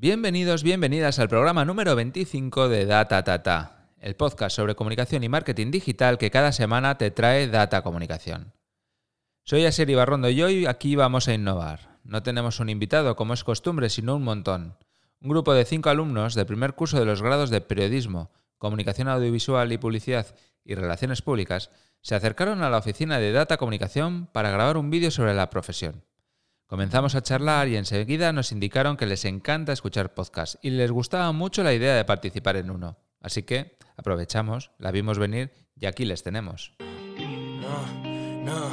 Bienvenidos, bienvenidas al programa número 25 de Data Tata, el podcast sobre comunicación y marketing digital que cada semana te trae Data Comunicación. Soy Asier Ibarrondo y hoy aquí vamos a innovar. No tenemos un invitado como es costumbre, sino un montón. Un grupo de cinco alumnos del primer curso de los grados de Periodismo, Comunicación Audiovisual y Publicidad y Relaciones Públicas se acercaron a la oficina de Data Comunicación para grabar un vídeo sobre la profesión. Comenzamos a charlar y enseguida nos indicaron que les encanta escuchar podcasts y les gustaba mucho la idea de participar en uno. Así que aprovechamos, la vimos venir y aquí les tenemos. No, no,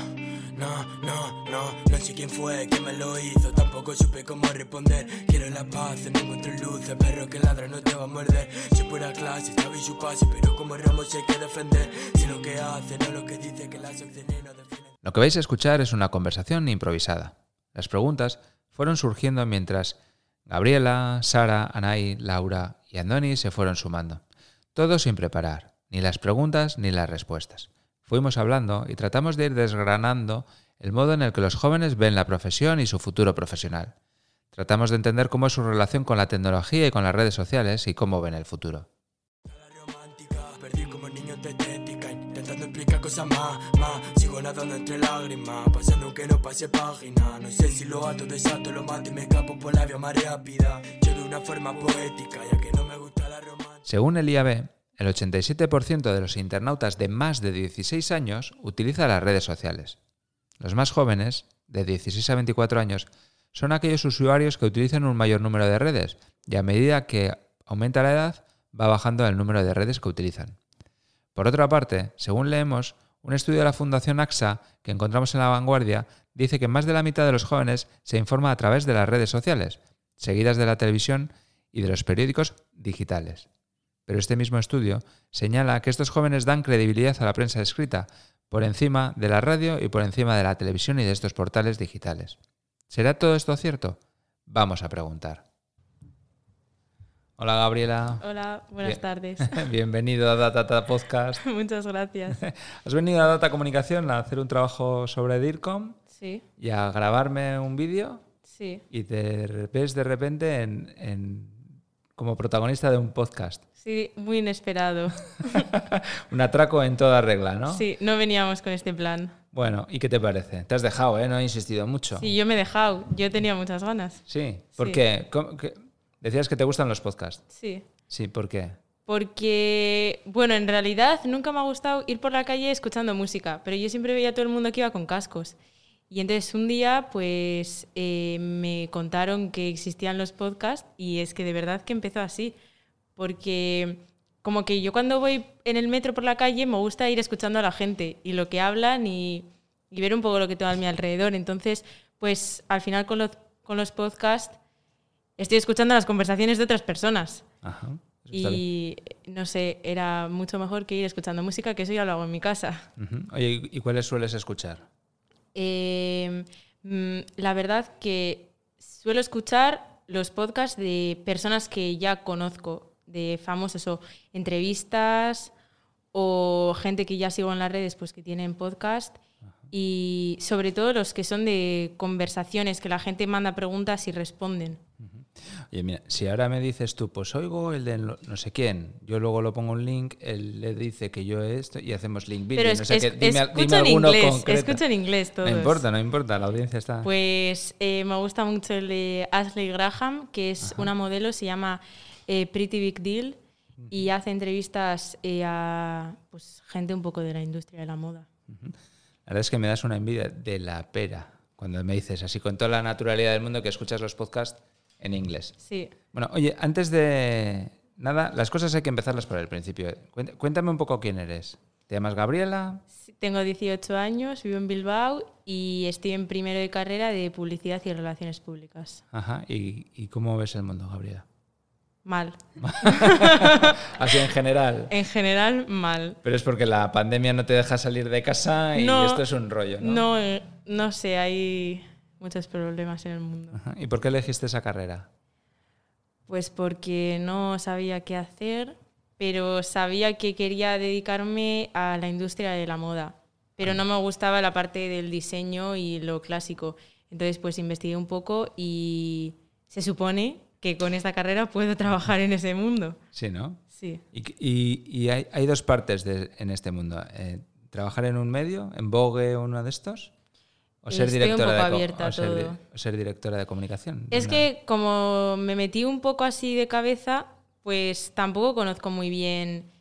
no, no, no, no sé quién fue quien me lo hizo, tampoco supe cómo responder. Quiero la paz, no encuentro luces, perro que ladra no te va a morder. Si fuera clase, sabe su pase, pero como Ramos hay que defender. Si lo que hace, no lo que dice, que las acciones no definen. Lo que vais a escuchar es una conversación improvisada. Las preguntas fueron surgiendo mientras Gabriela, Sara, Anay, Laura y Andoni se fueron sumando. Todo sin preparar, ni las preguntas ni las respuestas. Fuimos hablando y tratamos de ir desgranando el modo en el que los jóvenes ven la profesión y su futuro profesional. Tratamos de entender cómo es su relación con la tecnología y con las redes sociales y cómo ven el futuro. Más, más. Según el IAB, el 87% de los internautas de más de 16 años utiliza las redes sociales. Los más jóvenes, de 16 a 24 años, son aquellos usuarios que utilizan un mayor número de redes y a medida que aumenta la edad va bajando el número de redes que utilizan. Por otra parte, según leemos, un estudio de la Fundación AXA que encontramos en la vanguardia dice que más de la mitad de los jóvenes se informa a través de las redes sociales, seguidas de la televisión y de los periódicos digitales. Pero este mismo estudio señala que estos jóvenes dan credibilidad a la prensa escrita por encima de la radio y por encima de la televisión y de estos portales digitales. ¿Será todo esto cierto? Vamos a preguntar. Hola Gabriela. Hola, buenas Bien. tardes. Bienvenido a Data Podcast. Muchas gracias. Has venido a Data Comunicación a hacer un trabajo sobre DIRCOM Sí, y a grabarme un vídeo sí, y te ves de repente en, en- como protagonista de un podcast. sí, muy inesperado. un atraco en toda regla, ¿no? Sí, no veníamos con este plan. Bueno, ¿y qué te parece? Te has dejado, ¿eh? No he insistido mucho. Sí, yo me he dejado, yo tenía muchas ganas. Sí, ¿por Sí. qué? ¿Cómo- qué? Decías que te gustan los podcasts. Sí, Sí, ¿por qué? porque, bueno, en realidad nunca me ha gustado ir por la calle escuchando música, pero yo siempre veía a todo el mundo que iba con cascos. Y entonces un día, pues, eh, me contaron que existían los podcasts y es que de verdad que empezó así, porque como que yo cuando voy en el metro por la calle me gusta ir escuchando a la gente y lo que hablan y, y ver un poco lo que tengo a mi alrededor. Entonces, pues al final con los, con los podcasts estoy escuchando las conversaciones de otras personas. Ajá. Y no sé, era mucho mejor que ir escuchando música, que eso ya lo hago en mi casa. Oye, ¿y cuáles sueles escuchar? Eh, la verdad que suelo escuchar los podcasts de personas que ya conozco, de famosos o entrevistas o gente que ya sigo en las redes pues que tienen podcast y sobre todo los que son de conversaciones, que la gente manda preguntas y responden. Oye, mira, si ahora me dices tú, pues oigo el de no sé quién, yo luego lo pongo un link, él le dice que yo esto y hacemos link video. Pero es, sé es- qué. Dime, escucho dime en inglés, concreto. escucho en inglés todos. No importa, no importa, la audiencia está. Pues eh, me gusta mucho el de Ashley Graham, que es una modelo, se llama eh, Pretty Big Deal y hace entrevistas eh, a pues, gente un poco de la industria de la moda. La verdad es que me das una envidia de la pera cuando me dices así con toda la naturalidad del mundo que escuchas los podcasts en inglés. Sí, Bueno, oye, antes de nada, las cosas hay que empezarlas por el principio. Cuént- Cuéntame un poco quién eres. ¿Te llamas Gabriela? Sí, tengo 18 años, vivo en Bilbao y estoy en primero de carrera de publicidad y relaciones públicas. Ajá. ¿Y, y cómo ves el mundo, Gabriela? Mal. Así en general. En general, mal. Pero es porque la pandemia no te deja salir de casa y No, esto es un rollo, ¿no? No, eh, no sé, hay muchos problemas en el mundo. Ajá. ¿Y por qué elegiste esa carrera? Pues porque no sabía qué hacer, pero sabía que quería dedicarme a la industria de la moda. Pero no me gustaba la parte del diseño y lo clásico. Entonces, pues investigué un poco y se supone que con esta carrera puedo trabajar en ese mundo. Sí, ¿no? Sí. Y, y- y hay, hay dos partes de- en este mundo. Eh, ¿Trabajar en un medio, en Vogue o uno de estos? ¿O ser, Estoy un directora, poco de, co- abierta o a ser, di- todo. o ser directora de comunicación? Es que como me metí un poco así de cabeza, pues tampoco conozco muy bien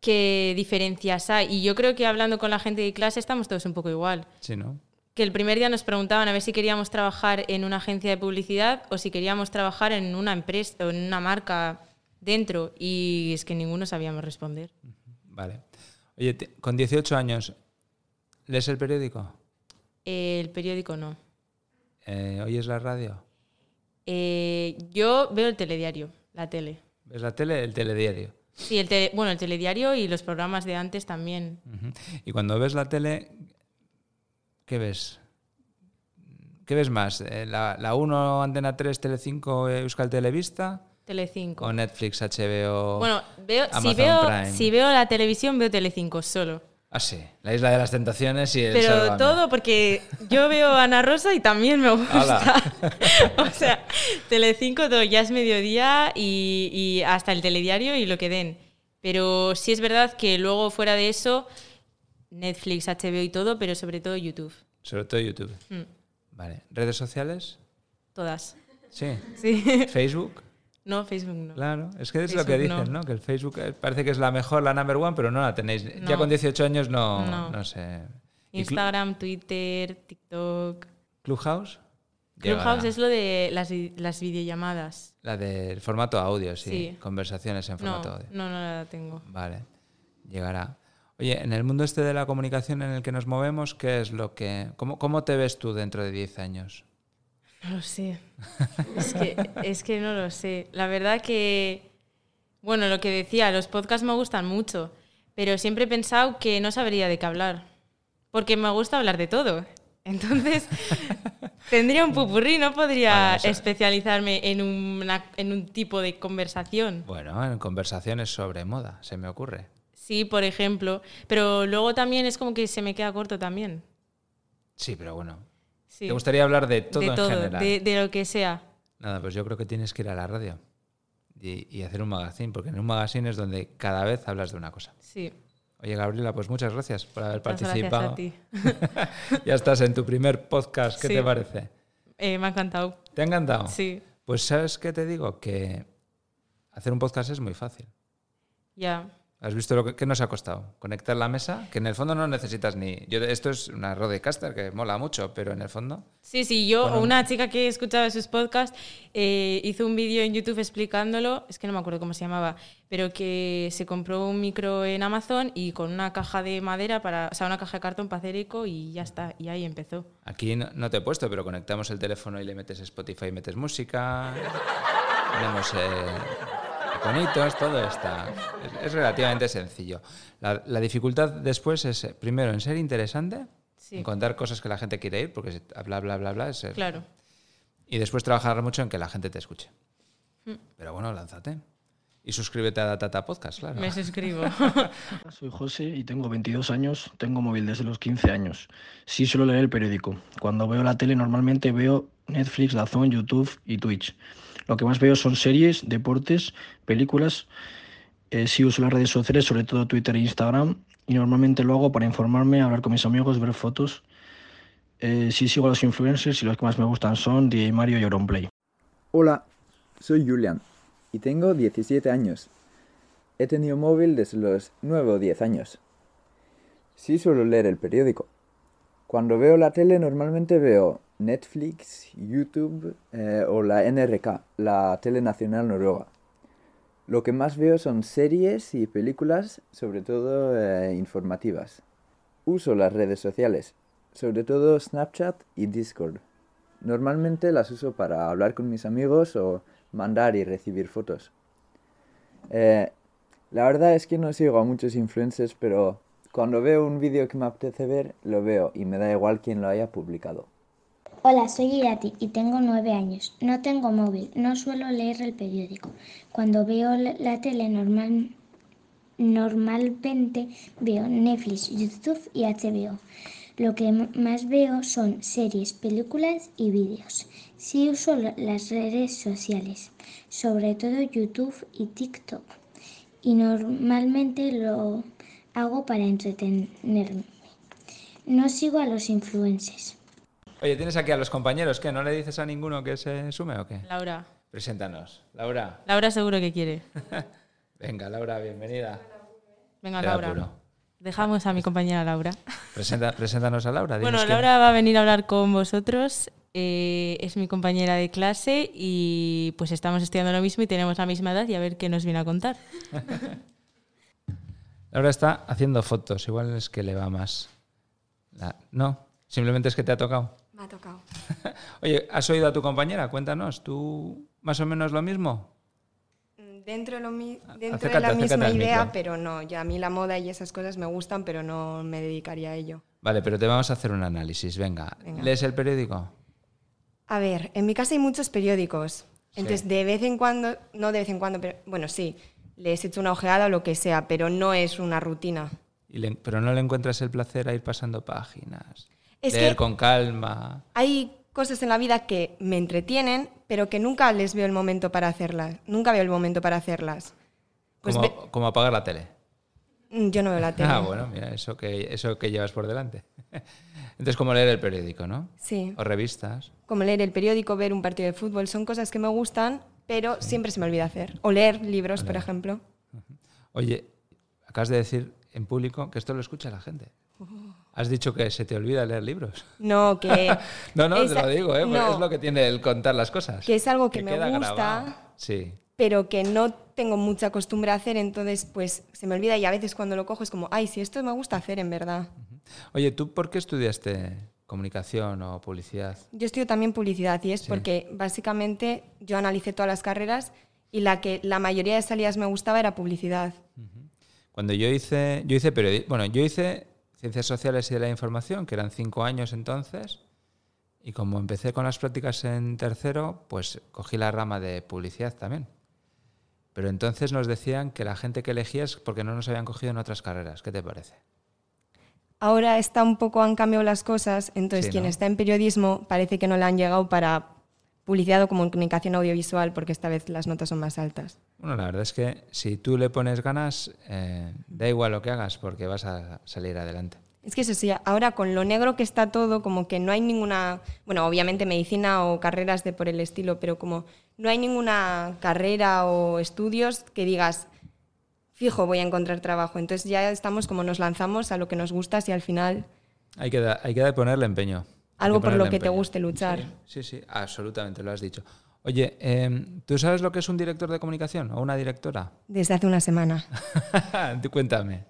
qué diferencias hay. Y yo creo que hablando con la gente de clase estamos todos un poco igual. Sí, ¿no? Que el primer día nos preguntaban a ver si queríamos trabajar en una agencia de publicidad o si queríamos trabajar en una empresa o en una marca dentro. Y es que ninguno sabíamos responder. Vale. Oye, con 18 años, ¿lees el periódico? El periódico no. Eh, ¿Oyes la radio? Eh, yo veo el telediario, la tele. ¿Ves la tele? El telediario. Sí, el tele- bueno, el telediario y los programas de antes también. Ujú. Y cuando ves la tele, ¿qué ves? ¿Qué ves más? Eh, ¿La, la 1, Antena 3, Telecinco, Euskal Televista? Telecinco. ¿O Netflix, HBO? Bueno, veo, si, Amazon veo, Prime. si veo la televisión, veo Telecinco solo. Ah, sí. La Isla de las Tentaciones y el Pero Sálvame. todo porque yo veo a Ana Rosa y también me gusta. O sea, Telecinco todo ya es mediodía y, y hasta el telediario y lo que den. Pero sí es verdad que luego fuera de eso, Netflix, HBO y todo, pero sobre todo YouTube. Sobre todo YouTube. Mm, Vale. ¿Redes sociales? todas. Sí. Sí. ¿Facebook? No, Facebook no. Claro, es que es lo que dicen, no. ¿no? Que el Facebook eh, parece que es la mejor, la number one, pero no la tenéis. Ya con 18 años no, no. No. sé. ¿Y Clu- Instagram, Twitter, TikTok. Clubhouse? Clubhouse es lo de las, las videollamadas. La del formato audio, sí. Sí. Conversaciones en formato audio. no, no la tengo. Vale, llegará. Oye, en el mundo este de la comunicación en el que nos movemos, ¿qué es lo que... ¿Cómo, cómo te ves tú dentro de 10 años? No lo sé. Es que, es que no lo sé. La verdad que, bueno, lo que decía, los podcasts me gustan mucho, pero siempre he pensado que no sabría de qué hablar, porque me gusta hablar de todo. Entonces, tendría un pupurrí, no podría Bueno, especializarme en, una- en un tipo de conversación. Bueno, en conversaciones sobre moda, se me ocurre. Sí, por ejemplo, pero luego también es como que se me queda corto también. Sí, pero bueno. Sí. ¿Te gustaría hablar de todo de en todo, general? de, de lo que sea. Nada, pues yo creo que tienes que ir a la radio y, y hacer un magazine, porque en un magazine es donde cada vez hablas de una cosa. Sí. Oye, Gabriela, pues muchas gracias por haber Muchas participado. gracias a ti. ya estás en tu primer podcast, ¿qué Sí. te parece? Eh, me ha encantado. ¿Te ha encantado? Sí, Pues sabes qué te digo, que hacer un podcast es muy fácil. ya. ¿Has visto lo que, nos ha costado? Conectar la mesa, que en el fondo no necesitas ni... Yo, esto es una Rodecaster que mola mucho, pero en el fondo... Sí, sí, yo, Bueno. una chica que escuchaba sus podcasts, eh, hizo un vídeo en YouTube explicándolo, es que no me acuerdo cómo se llamaba, pero que se compró un micro en Amazon y con una caja de madera, para, o sea, una caja de cartón para hacer eco y ya está, y ahí empezó. Aquí no, no te he puesto, pero conectamos el teléfono y le metes Spotify y metes música. Tenemos eh, iconitos, todo está. Es, es relativamente sencillo. La, la dificultad después es, eh, primero, en ser interesante, Sí, en contar cosas que la gente quiere ir, porque bla, bla, bla, bla. es ser- claro. Y después trabajar mucho en que la gente te escuche. Mm. Pero bueno, lánzate. Y suscríbete a Datata Podcast, claro. Me suscribo. Soy José y tengo 22 años, tengo móvil desde los 15 años. Sí suelo leer el periódico. Cuando veo la tele normalmente veo Netflix, Dazón, YouTube y Twitch. Lo que más veo son series, deportes, películas. Eh, sí uso las redes sociales, sobre todo Twitter e Instagram. Y normalmente lo hago para informarme, hablar con mis amigos, ver fotos. Eh, sí sigo a los influencers y los que más me gustan son DJ Mario y Auronplay. Hola, soy Julian y tengo 17 años. He tenido móvil desde los 9 o 10 años. Sí suelo leer el periódico. Cuando veo la tele normalmente veo Netflix, YouTube eh, o la NRK, la tele nacional noruega. Lo que más veo son series y películas, sobre todo eh, informativas. Uso las redes sociales, sobre todo Snapchat y Discord. Normalmente las uso para hablar con mis amigos o mandar y recibir fotos. Eh, la verdad es que no sigo a muchos influencers, pero cuando veo un vídeo que me apetece ver, lo veo y me da igual quién lo haya publicado. Hola, soy Irati y tengo nueve años. No tengo móvil, no suelo leer el periódico. Cuando veo la tele normal, normalmente veo Netflix, YouTube y HBO. Lo que más veo son series, películas y vídeos. Sí uso la- las redes sociales, sobre todo YouTube y TikTok. Y normalmente lo hago para entretenerme. No sigo a los influencers. Oye, tienes aquí a los compañeros, ¿qué? ¿No le dices a ninguno que se sume o qué? Laura. Preséntanos. Laura. Laura seguro que quiere. Venga, Laura, bienvenida. Venga, Laura. Dejamos a mi compañera Laura. Presenta, preséntanos a Laura. Bueno, quién- Laura va a venir a hablar con vosotros. eh, es mi compañera de clase y pues estamos estudiando lo mismo y tenemos la misma edad y a ver qué nos viene a contar. Laura está haciendo fotos, igual es que le va más. La- No, simplemente es que te ha tocado. Me ha tocado. Oye, ¿has oído a tu compañera? Cuéntanos, ¿tú más o menos lo mismo? Dentro de, lo mi- dentro Acércate, de la misma idea, pero no, ya a mí la moda y esas cosas me gustan, pero no me dedicaría a ello. Vale, pero te vamos a hacer un análisis. Venga, Venga. ¿lees el periódico? A ver, en mi casa hay muchos periódicos. Entonces, Sí. de vez en cuando, no de vez en cuando, pero bueno, sí, les he hecho una ojeada o lo que sea, pero no es una rutina. Y le- pero no le encuentras el placer a ir pasando páginas. Es leer que- con calma. Hay cosas en la vida que me entretienen, pero que nunca les veo el momento para hacerlas. Nunca veo el momento para hacerlas. Pues como, ve- como apagar la tele. Mm, yo no veo la tele. Ah, bueno, mira, eso que, eso que llevas por delante. Entonces, como leer el periódico, ¿no? Sí. O revistas. como leer el periódico, ver un partido de fútbol, son cosas que me gustan, pero siempre se me olvida hacer. O leer libros, por ejemplo. Oye, acabas de decir en público que esto lo escucha la gente. Has dicho que se te olvida leer libros. No, que... No, no, te lo digo, ¿eh? no, es lo que tiene el contar las cosas. Que es algo que me gusta. grabado. Sí. pero que no tengo mucha costumbre a hacer, entonces pues se me olvida y a veces cuando lo cojo es como, ay, si esto me gusta hacer en verdad. Oye, ¿tú por qué estudiaste comunicación o publicidad? Yo estudio también publicidad y es Sí. porque básicamente yo analicé todas las carreras y la que la mayoría de salidas me gustaba era publicidad. Cuando yo hice, yo hice bueno, yo hice ciencias sociales y de la información, que eran cinco años entonces, y como empecé con las prácticas en tercero, pues cogí la rama de publicidad también. Pero entonces nos decían que la gente que elegía es porque no nos habían cogido en otras carreras. ¿Qué te parece? Ahora está un poco, han cambiado las cosas, entonces Sí, quien ¿no? está en periodismo parece que no le han llegado para publicidad o comunicación audiovisual porque esta vez las notas son más altas. Bueno, la verdad es que si tú le pones ganas, eh, da igual lo que hagas porque vas a salir adelante. Es que eso sí, ahora con lo negro que está todo, como que no hay ninguna, bueno, obviamente medicina o carreras de por el estilo, pero como no hay ninguna carrera o estudios que digas, fijo, voy a encontrar trabajo. Entonces ya estamos como nos lanzamos a lo que nos gusta y al final Hay que, da- hay que ponerle empeño. Algo por lo que te guste luchar. Sí, sí, absolutamente, lo has dicho. Oye, em, ¿tú sabes lo que es un director de comunicación o una directora? Desde hace una semana. Tú Cuéntame.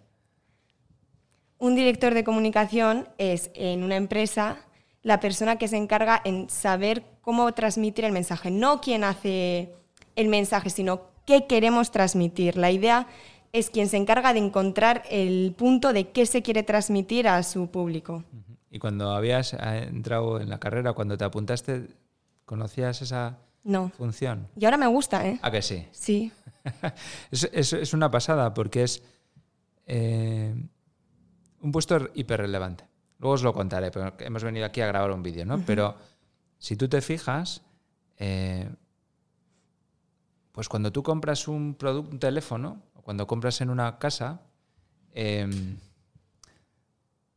Un director de comunicación es en una empresa la persona que se encarga en saber cómo transmitir el mensaje, no quien hace el mensaje, sino qué queremos transmitir. La idea es quien se encarga de encontrar el punto de qué se quiere transmitir a su público. Y cuando habías eh, entrado en la carrera, cuando te apuntaste, ¿conocías esa No. función? Y ahora me gusta, ¿eh? ¿A que sí? Sí. es, es- es una pasada porque es eh, un puesto hiperrelevante. Luego os lo contaré, pero hemos venido aquí a grabar un vídeo, ¿no? Pero si tú te fijas, eh, pues cuando tú compras un producto, un teléfono, cuando compras en una casa, em,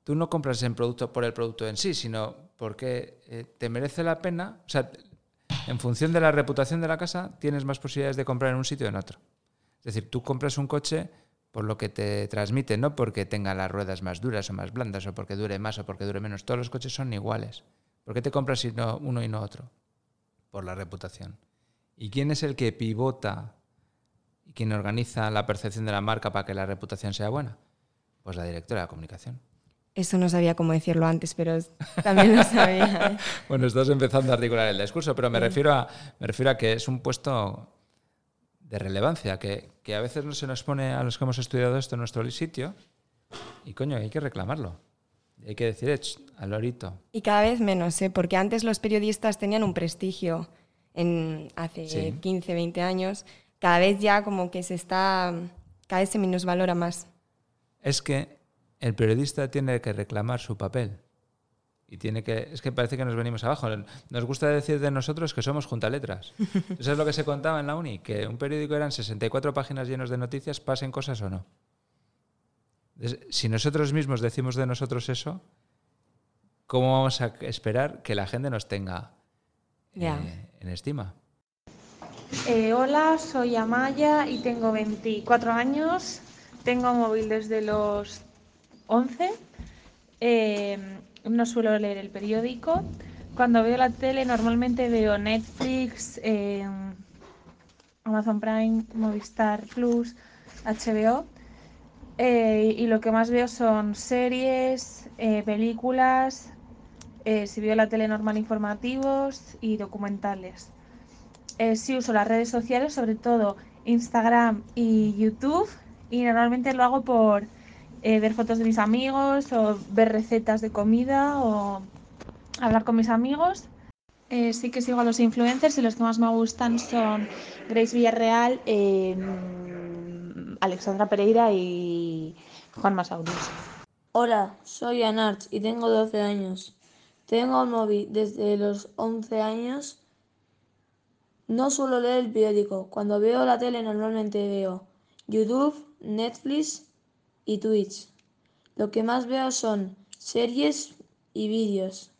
tú no compras el producto por el producto en sí, sino porque eh, te merece la pena. O sea, en función de la reputación de la casa, tienes más posibilidades de comprar en un sitio o en otro. Es decir, tú compras un coche por lo que te transmite, no porque tenga las ruedas más duras o más blandas, o porque dure más o porque dure menos. Todos los coches son iguales. ¿Por qué te compras uno y no otro? Por la reputación. ¿Y quién es el que pivota y quien organiza la percepción de la marca para que la reputación sea buena? Pues la directora de comunicación. Eso no sabía cómo decirlo antes, pero también lo sabía. ¿eh? Bueno, estás empezando a articular el discurso, pero me refiero a, me refiero a que es un puesto de relevancia, que, que a veces no se nos pone a los que hemos estudiado esto en nuestro sitio, y coño, hay que reclamarlo. Hay que decir, "Ech, al lorito. Y cada vez menos, ¿eh? porque antes los periodistas tenían un prestigio en hace Sí. 15, 20 años. Cada vez ya como que se está, cada vez se minusvalora más. Es que el periodista tiene que reclamar su papel. Y tiene que, es que parece que nos venimos abajo. Nos gusta decir de nosotros que somos juntaletras. Eso es lo que se contaba en la uni, que un periódico eran 64 páginas llenos de noticias, pasen cosas o no. Si nosotros mismos decimos de nosotros eso, ¿cómo vamos a esperar que la gente nos tenga eh, en estima? Eh, hola, soy Amaya y tengo 24 años. Tengo móvil desde los 11. Eh, no suelo leer el periódico. Cuando veo la tele normalmente veo Netflix, Amazon Prime, Movistar Plus, HBO. Eh, y lo que más veo son series, películas, si veo la tele normal informativos y documentales eh, sí uso las redes sociales, sobre todo Instagram y YouTube, y normalmente lo hago por eh, ver fotos de mis amigos o ver recetas de comida o hablar con mis amigos. Eh, sí que sigo a los influencers y los que más me gustan son Grace Villarreal, em, Alexandra Pereira y Juan Masaurus. Hola, soy Anarch y tengo 12 años. Tengo el móvil desde los 11 años no suelo leer el periódico. Cuando veo la tele normalmente veo YouTube, Netflix y Twitch. Lo que más veo son series y vídeos.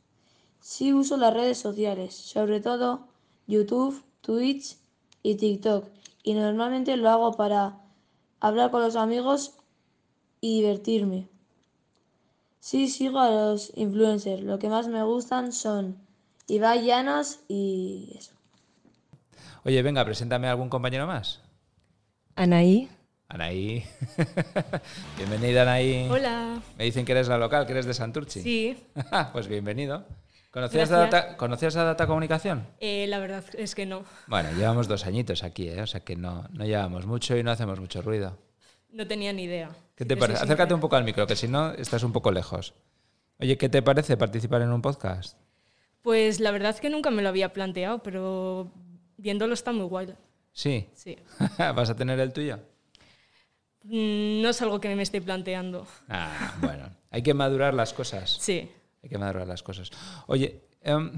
Sí uso las redes sociales, sobre todo YouTube, Twitch y TikTok. Y normalmente lo hago para hablar con los amigos y divertirme. Sí sigo a los influencers. Lo que más me gustan son Ibai Llanos y eso. Oye, venga, preséntame a algún compañero más. Anaí. Anaí. Bienvenida, Anaí. Hola. Me dicen que eres la local, que eres de Santurchi. Sí. pues bienvenido. ¿Conocías a data, ¿Conocías a Data Comunicación? Eh, la verdad es que no. Bueno, llevamos dos añitos aquí, ¿eh? o sea que no, no llevamos mucho y no hacemos mucho ruido. No tenía ni idea. ¿Qué te parece? Acércate un poco al micro, que si no estás un poco lejos. Oye, ¿qué te parece participar en un podcast? Pues la verdad es que nunca me lo había planteado, pero viéndolo está muy guay. Sí. Sí. ¿Vas a tener el tuyo? Mm, no es algo que me esté planteando. Ah, bueno. Hay que madurar las cosas. Sí. Hay que madurar las cosas. Oye, em,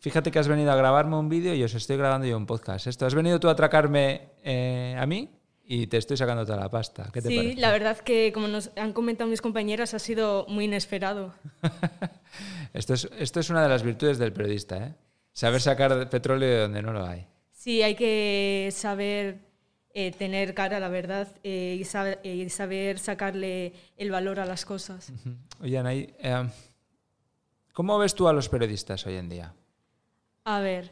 fíjate que has venido a grabarme un vídeo y os estoy grabando yo un podcast. Esto, has venido tú a atracarme eh, a mí y te estoy sacando toda la pasta. ¿Qué te sí, la verdad que, como nos han comentado mis compañeras, ha sido muy inesperado. esto, es, esto es una de las virtudes del periodista, ¿eh? Saber sacar petróleo de donde no lo hay. Sí, hay que saber eh, tener cara a la verdad eh, y, saber, sacarle el valor a las cosas. Oye, Anaí, em, ¿cómo ves tú a los periodistas hoy en día? A ver,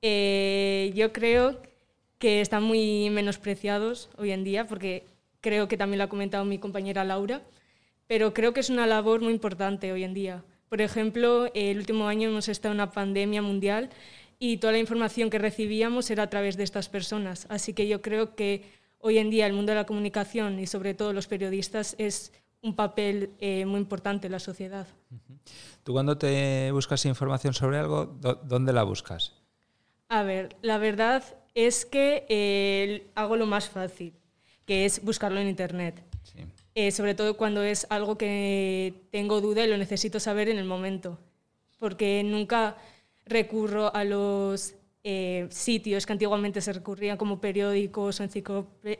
eh, yo creo que están muy menospreciados hoy en día, porque creo que también lo ha comentado mi compañera Laura, pero creo que es una labor muy importante hoy en día. Por ejemplo, el último año hemos estado en una pandemia mundial y toda la información que recibíamos era a través de estas personas. Así que yo creo que hoy en día el mundo de la comunicación y sobre todo los periodistas es un papel eh, muy importante en la sociedad. ¿Tú cuando te buscas información sobre algo, dónde la buscas? A ver, la verdad es que eh, hago lo más fácil, que es buscarlo en Internet. Eh, sobre todo cuando es algo que tengo duda y lo necesito saber en el momento, porque nunca recurro a los eh, sitios que antiguamente se recurrían como periódicos o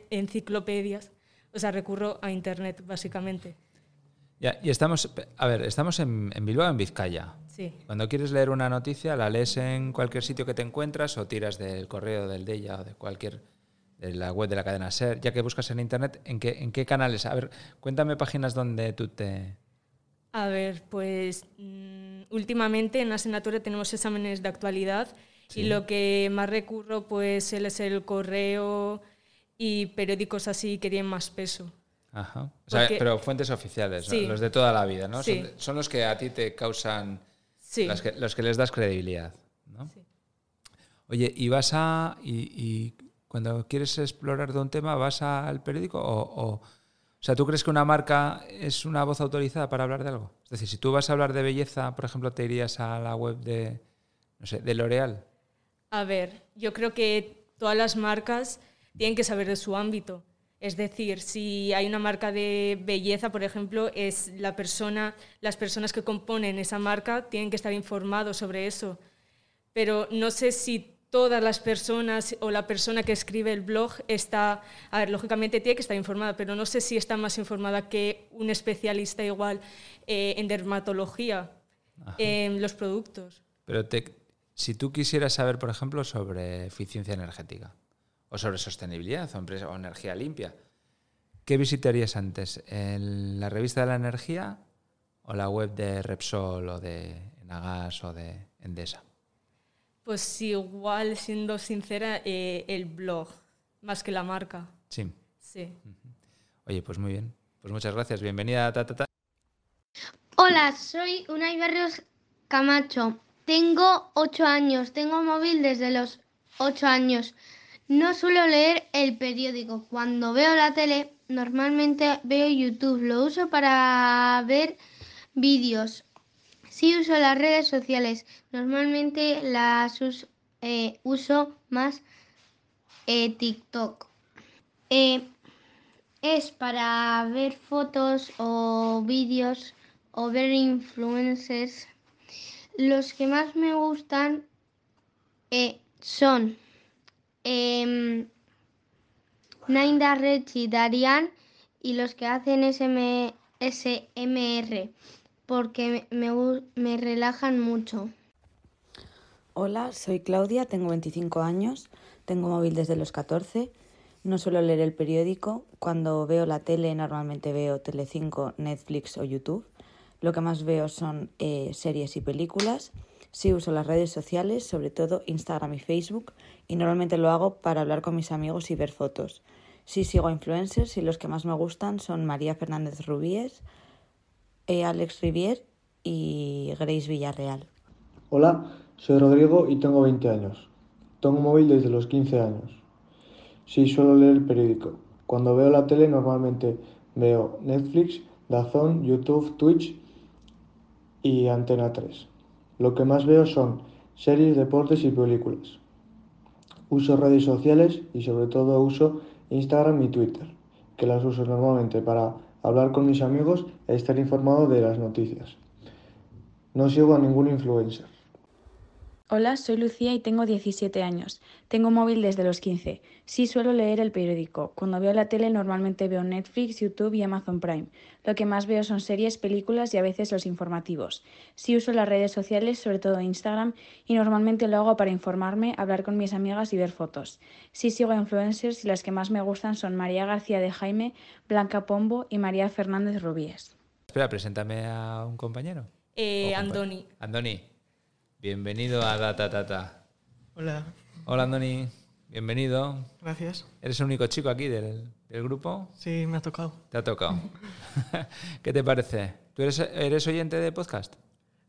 enciclopedias, o sea, recurro a Internet, básicamente. Ya, y estamos, a ver, estamos en, en Bilbao, en Vizcaya. Sí. Cuando quieres leer una noticia, la lees en cualquier sitio que te encuentras o tiras del correo del DEIA o de cualquier de la web de la cadena SER, ya que buscas en Internet, ¿en qué, en qué canales? A ver, cuéntame páginas donde tú te... A ver, pues mm, últimamente en la asignatura tenemos exámenes de actualidad y lo que más recurro pues es el correo y periódicos así que tienen más peso. Ajá. pero fuentes oficiales, los de toda la vida, ¿no? Son, los que a ti te causan, los que, los, que, les das credibilidad, ¿no? Oye, ¿y vas a... y cuando quieres explorar de un tema, vas al periódico o, o, sea, ¿tú crees que una marca es una voz autorizada para hablar de algo? Es decir, si tú vas a hablar de belleza, por ejemplo, te irías a la web de, no sé, de L'Oreal. A ver, yo creo que todas las marcas tienen que saber de su ámbito. Es decir, si hay una marca de belleza, por ejemplo, es la persona, las personas que componen esa marca tienen que estar informados sobre eso. Pero no sé si todas las personas o la persona que escribe el blog está, a ver, lógicamente tiene que estar informada, pero no sé si está más informada que un especialista igual eh, en dermatología, en los productos. Pero te, si tú quisieras saber, por ejemplo, sobre eficiencia energética, o sobre sostenibilidad, o, empresa- o energía limpia, ¿qué visitarías antes? ¿En ¿La revista de la energía o la web de Repsol o de Enagas o de Endesa? Pues igual, siendo sincera, eh, el blog, más que la marca. Sí. Sí. Oye, pues muy bien. Pues muchas gracias. Bienvenida a Ta, Ta, Ta. Hola, soy Unai Barrios Camacho. Tengo 8 años. Tengo móvil desde los 8 años. No suelo leer el periódico. Cuando veo la tele, normalmente veo YouTube. Lo uso para ver vídeos. Sí uso las redes sociales. Normalmente las eh, uso más eh, TikTok. Eh, es para ver fotos o vídeos o ver influencers. Los que más me gustan son em, Nainda, Rechi, Darian y los que hacen SM, SMR porque me, me relajan mucho. Hola, soy Claudia, tengo 25 años, tengo móvil desde los 14, no suelo leer el periódico, cuando veo la tele normalmente veo Telecinco, Netflix o YouTube. Lo que más veo son eh, series y películas. Sí uso las redes sociales, sobre todo Instagram y Facebook, y normalmente lo hago para hablar con mis amigos y ver fotos. Sí sigo a influencers y los que más me gustan son María Fernández Rubíes, Alex Rivier y Grace Villarreal. Hola, soy Rodrigo y tengo 20 años. Tengo móvil desde los 15 años. Sí, suelo leer el periódico. Cuando veo la tele normalmente veo Netflix, Dazón, YouTube, Twitch y Antena 3. Lo que más veo son series, deportes y películas. Uso redes sociales y sobre todo uso Instagram y Twitter, que las uso normalmente para hablar con mis amigos e estar informado de las noticias. No sigo a ningún influencer. Hola, soy Lucía y tengo 17 años. Tengo móvil desde los 15. Sí suelo leer el periódico. Cuando veo la tele normalmente veo Netflix, YouTube y Amazon Prime. Lo que más veo son series, películas y a veces los informativos. Sí uso las redes sociales, sobre todo Instagram, y normalmente lo hago para informarme, hablar con mis amigas y ver fotos. Sí sigo a influencers y las que más me gustan son María García de Jaime, Blanca Pombo y María Fernández Rubíes. Espera, preséntame a un compañero. Eh, Andoni. Andoni, bienvenido a Data Tata. Hola, Hola Andoni, bienvenido. gracias. ¿Eres el único chico aquí del, del grupo? Sí, me ha tocado. Te ha tocado. ¿Qué te parece? ¿Tú eres, eres oyente de podcast?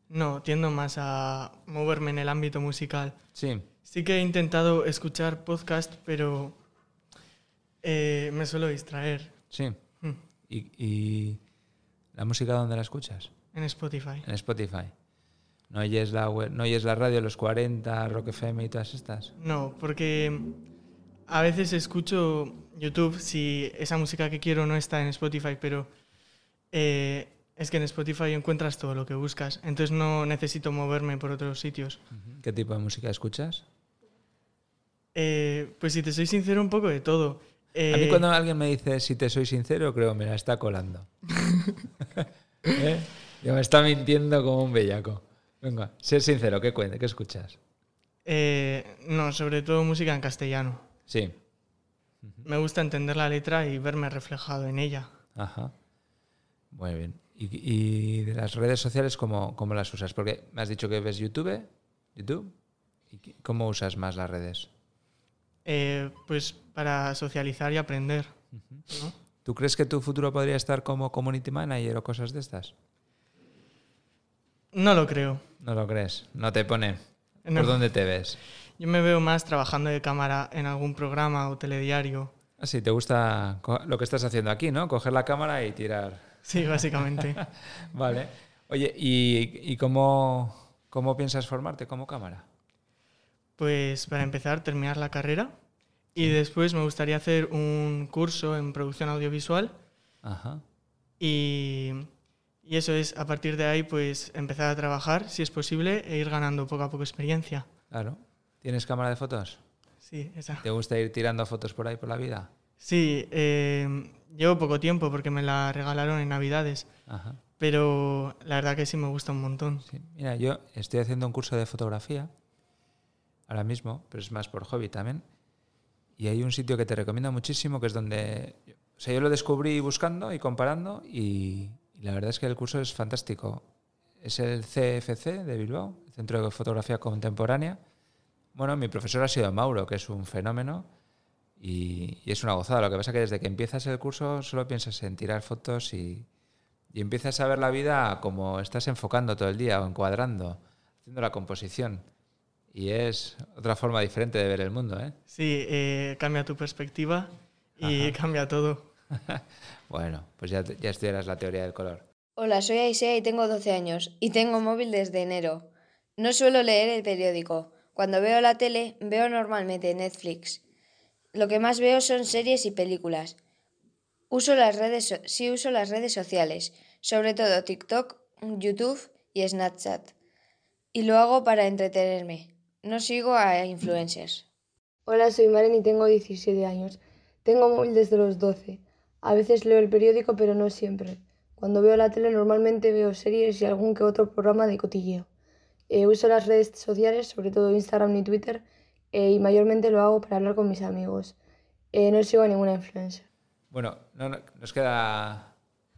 No, tiendo más a moverme en el ámbito musical. Sí. Sí que he intentado escuchar podcast, pero eh, me suelo distraer Sí. Mm. ¿Y, y la música dónde la escuchas? en Spotify. En Spotify. ¿No oyes la, web- no oyes la radio, los 40, Rock FM y todas estas? No, porque a veces escucho YouTube si esa música que quiero no está en Spotify, pero eh, es que en Spotify encuentras todo lo que buscas, entonces no necesito moverme por otros sitios. ¿Qué tipo de música escuchas? Eh, pues si te soy sincero, un poco de todo. A mí Eh, cuando alguien me dice, si te soy sincero, creo me la está colando. ¿Eh? Yo me está mintiendo como un bellaco. Venga, sé sincero, ¿qué cuenta? ¿Qué escuchas? eh, no, sobre todo música en castellano. Sí. Me gusta entender la letra y verme reflejado en ella. Ajá. Muy bien. ¿Y, y de las redes sociales cómo, cómo las usas? Porque me has dicho que ves YouTube. ¿YouTube? ¿Y cómo usas más las redes? Eh, pues para socializar y aprender. ¿no? ¿Tú crees que tu futuro podría estar como community manager o cosas de estas? No lo creo. No lo crees. No te pone. No. ¿Por dónde te ves? Yo me veo más trabajando de cámara en algún programa o telediario. Ah, sí, te gusta lo que estás haciendo aquí, ¿no? Coger la cámara y tirar. Sí, básicamente. vale. Oye, ¿y, y cómo, cómo piensas formarte como cámara? Pues para empezar, terminar la carrera Y después me gustaría hacer un curso en producción audiovisual. Ajá. Y, y eso es, a partir de ahí, pues empezar a trabajar, si es posible, e ir ganando poco a poco experiencia. Claro. ¿Tienes cámara de fotos? Sí, esa. ¿Te gusta ir tirando fotos por ahí por la vida? Sí, eh, llevo poco tiempo porque me la regalaron en Navidades. Ajá. Pero la verdad que sí me gusta un montón. Sí. Mira, yo estoy haciendo un curso de fotografía ahora mismo, pero es más por hobby también. Y hay un sitio que te recomiendo muchísimo, que es donde... O sea, yo lo descubrí buscando y comparando y, y la verdad es que el curso es fantástico. Es el CFC de Bilbao, el Centro de Fotografía Contemporánea. Bueno, mi profesor ha sido Mauro, que es un fenómeno y, y es una gozada. Lo que pasa es que desde que empiezas el curso solo piensas en tirar fotos y, y empiezas a ver la vida como estás enfocando todo el día o encuadrando, haciendo la composición. Y es otra forma diferente de ver el mundo, ¿eh? Sí, eh, cambia tu perspectiva y Ajá. cambia todo. bueno, pues ya, ya estudiarás la teoría del color. Hola, soy Aisea y tengo 12 años y tengo móvil desde enero. No suelo leer el periódico. Cuando veo la tele, veo normalmente Netflix. Lo que más veo son series y películas. Uso las redes, so- sí uso las redes sociales, sobre todo TikTok, YouTube y Snapchat. Y lo hago para entretenerme. No sigo a influencers. Hola, soy Maren y tengo 17 años. Tengo móvil desde los 12. A veces leo el periódico, pero no siempre. Cuando veo la tele normalmente veo series y algún que otro programa de cotilleo. Eh, uso las redes sociales, sobre todo Instagram y Twitter, eh, y mayormente lo hago para hablar con mis amigos. Eh, no sigo a ninguna influencer. Bueno, no, no- nos queda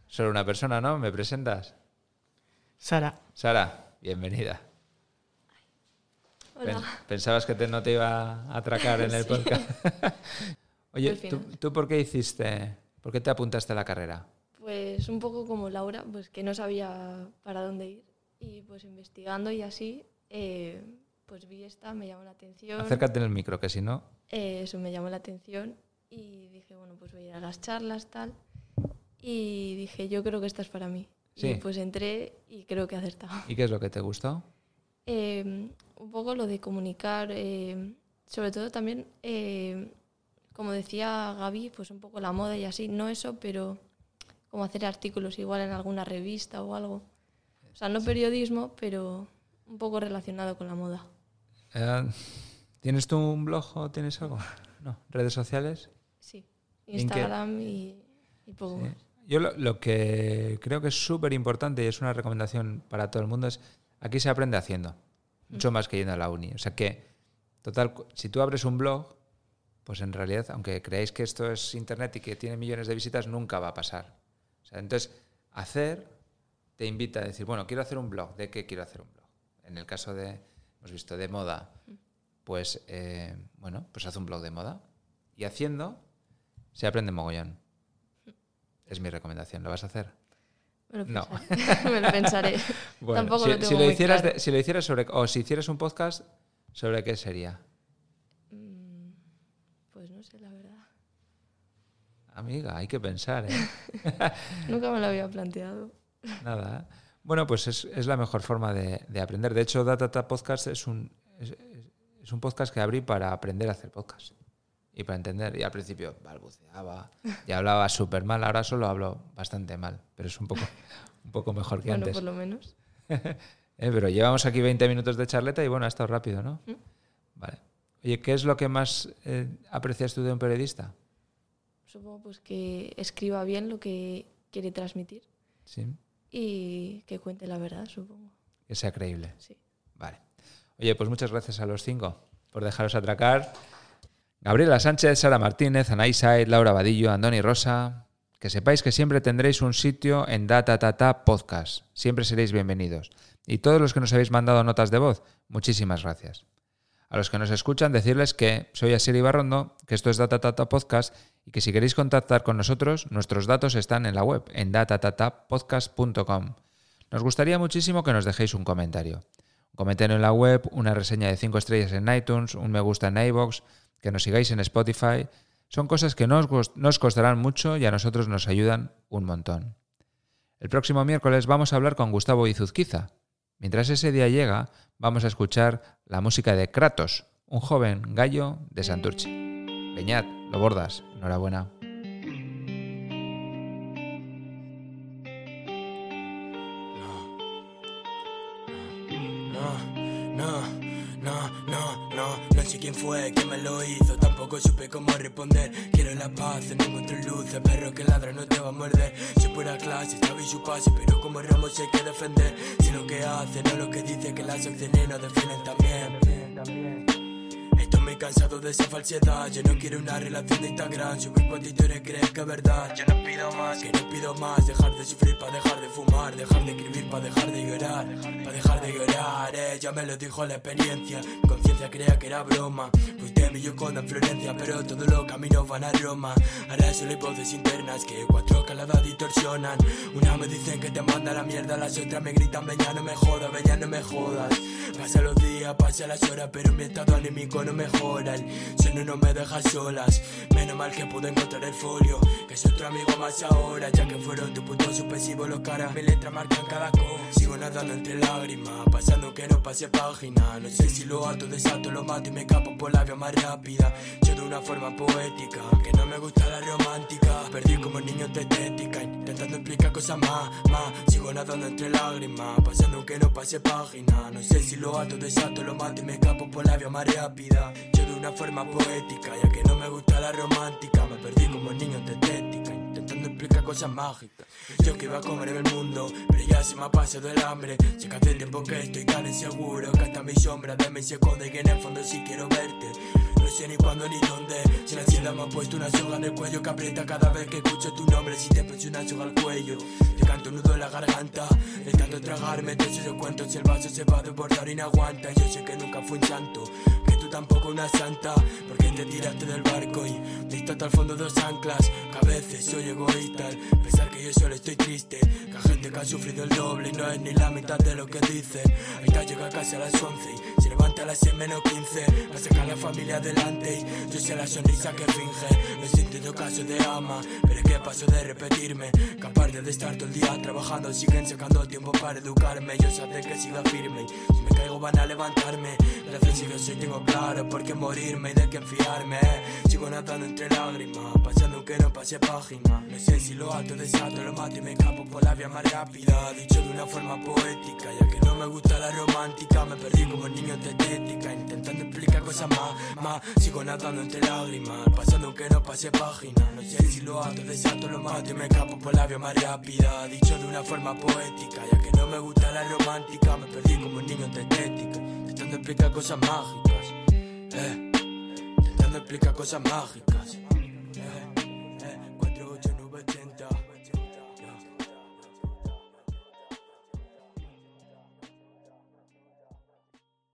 solo una persona, ¿no? ¿Me presentas? Sara. Sara, bienvenida. Hola. Pen- ¿Pensabas que te- no te iba a atracar en el Sí. podcast? Oye, Al ¿tú, final. tú por qué hiciste, por qué te apuntaste a la carrera? Pues un poco como Laura, pues que no sabía para dónde ir y pues investigando y así, eh, pues vi esta, me llamó la atención. Acércate en el micro, que si no... Eh, eso me llamó la atención y dije, bueno, pues voy a ir a las charlas, tal. Y dije, yo creo que esta es para mí. Sí. Y pues entré y creo que he acertado. ¿Y qué es lo que te gustó? Eh, un poco lo de comunicar, sobre todo también, como decía Gaby, pues un poco la moda y así, no eso, pero como hacer artículos igual en alguna revista o algo. O sea, no periodismo, pero un poco relacionado con la moda. Eh, ¿Tienes tú un blog o tienes algo? No. ¿Redes sociales? Sí. Instagram y, y poco Sí. más. Yo lo, lo que creo que es súper importante y es una recomendación para todo el mundo es aquí se aprende haciendo, mucho más que yendo a la uni. O sea que, total, si tú abres un blog, pues en realidad, aunque creáis que esto es internet y que tiene millones de visitas, nunca va a pasar. O sea, entonces, hacer te invita a decir, bueno, quiero hacer un blog. ¿De qué quiero hacer un blog? En el caso de, hemos visto, de moda, pues, eh, bueno, pues haz un blog de moda. Y haciendo, se aprende mogollón. Es mi recomendación. ¿Lo vas a hacer? Me lo no. Me lo pensaré. Tampoco si, lo tengo si lo muy hicieras claro. de- si lo hicieras sobre o si hicieras un podcast sobre qué sería Mm, Pues no sé, la verdad. Amiga hay que pensar ¿eh? Nunca me lo había planteado. nada bueno pues es, es la mejor forma de, de aprender de hecho Datata Podcast es un es un podcast que abrí para aprender a hacer podcast y para entender y al principio balbuceaba y hablaba súper mal ahora solo hablo bastante mal pero es un poco un poco mejor que Bueno, antes por lo menos. Eh, pero llevamos aquí 20 minutos de charleta y bueno, ha estado rápido, ¿no? Mm. Vale. Oye, ¿qué es lo que más eh, aprecias tú de un periodista? Supongo pues que escriba bien lo que quiere transmitir Sí, y que cuente la verdad, supongo. que sea creíble. Sí. Vale. Oye, pues muchas gracias a los cinco por dejaros atracar. Gabriela Sánchez, Sara Martínez, Anay Said, Laura Vadillo, Andoni Rosa. Que sepáis que siempre tendréis un sitio en Datatata Podcast. Siempre seréis bienvenidos. Y todos los que nos habéis mandado notas de voz, muchísimas gracias. A los que nos escuchan, decirles que soy Asier Ibarrondo, que esto es Datatata Podcast y que si queréis contactar con nosotros, nuestros datos están en la web, en datatatapodcast.com. Nos gustaría muchísimo que nos dejéis un comentario. Un comentario en la web, una reseña de 5 estrellas en iTunes, un me gusta en iVoox, que nos sigáis en Spotify. Son cosas que no no os costarán mucho y a nosotros nos ayudan un montón. El próximo miércoles vamos a hablar con Gustavo Izuzquiza. Mientras ese día llega, vamos a escuchar la música de Kratos, un joven gallo de Santurce. Peñat, lo bordas. Enhorabuena. Quién fue, quién me lo hizo, tampoco supe cómo responder. Quiero la paz, no encuentro luces, perro que ladra no te va a morder. Soy pura clase, sabéis su pase, pero como Ramos hay que defender. Si lo que hace, no lo que dice, que las opciones nos defienden también. Cansado de esa falsedad. Yo no quiero una relación de Instagram. Subir cuantitos crees que es verdad. Yo no pido más, que no pido más. Dejar de sufrir para dejar de fumar. Dejar de escribir para dejar de llorar. Para dejar de llorar, ella me lo dijo la experiencia. Conciencia creía que era broma. Fuiste mi yuconda en Florencia, pero todos los caminos van a Roma. Ahora solo hay voces internas que cuatro caladas distorsionan. Una me dicen que te manda la mierda, las otras me gritan, ven ya no me jodas, ven ya no me jodas. Pasan los días, pasan las horas, pero mi estado anímico no mejora. El sueño no me deja solas. Menos mal que pude encontrar el folio, que es otro amigo más ahora. Ya que fueron tu punto suspensivo los caras, mi letra marcan cada cosa. Nadando entre lágrimas, pasando que no pase página. No sé si lo ato, desato, lo mato y me capo por la vía más rápida. Yo de una forma poética, que no me gusta la romántica. Perdí como niño de estética, intentando explicar cosas más, más. Sigo nadando entre lágrimas, pasando que no pase página. No sé si lo ato, desato, lo mato y me capo por la vía más rápida. Yo de una forma poética, ya que no me gusta la romántica. Me perdí como niño de explicar cosas mágicas. Yo que iba a comer el mundo, pero ya se me ha pasado el hambre. Sé que hace tiempo que estoy tan inseguro, que hasta mi sombra de mí se esconde, que en el fondo sí quiero verte. No sé ni cuándo ni dónde. Si la ansiedad me ha puesto una soga en el cuello que aprieta cada vez que escucho tu nombre. Si te puse una soga al cuello, te canto un nudo en la garganta. De tanto tragarme, te echo cuento. Si el vaso se va a desbordar y no aguanta. Yo sé que nunca fui un santo, tampoco una santa. Porque te tiraste del barco y diste hasta el fondo dos anclas. Que a veces soy egoísta al pensar que yo solo estoy triste. Que hay gente que ha sufrido el doble y no es ni la mitad de lo que dice. Ahí está, llega a casa a las 11 y se levanta a las 6 menos 15. Para sacar a la familia adelante y yo sé la sonrisa que finge. No he sentido caso de ama, pero es que paso de repetirme. Que aparte de estar todo el día trabajando, siguen sacando tiempo para educarme. Yo sé que siga firme. y Si me caigo van a levantarme. Gracias yo soy tengo claro por qué morirme y de qué fiarme. Sigo nadando entre lágrimas, pasando que no pase página. No sé si lo ato, desato, lo mato y me escapo por la vía más rápida. Dicho de una forma poética, ya que no me gusta la romántica. Me perdí como niño de estética, intentando explicar cosas más. Sigo nadando entre lágrimas, pasando que no pase página. No sé si lo ato, desato, lo mato y me escapo por la vía más rápida. Dicho de una forma poética, ya que no me gusta la romántica. Me perdí como niño de estética, intentando explicar cosas mágicas. Eh, intentando explicar cosas mágicas. Eh.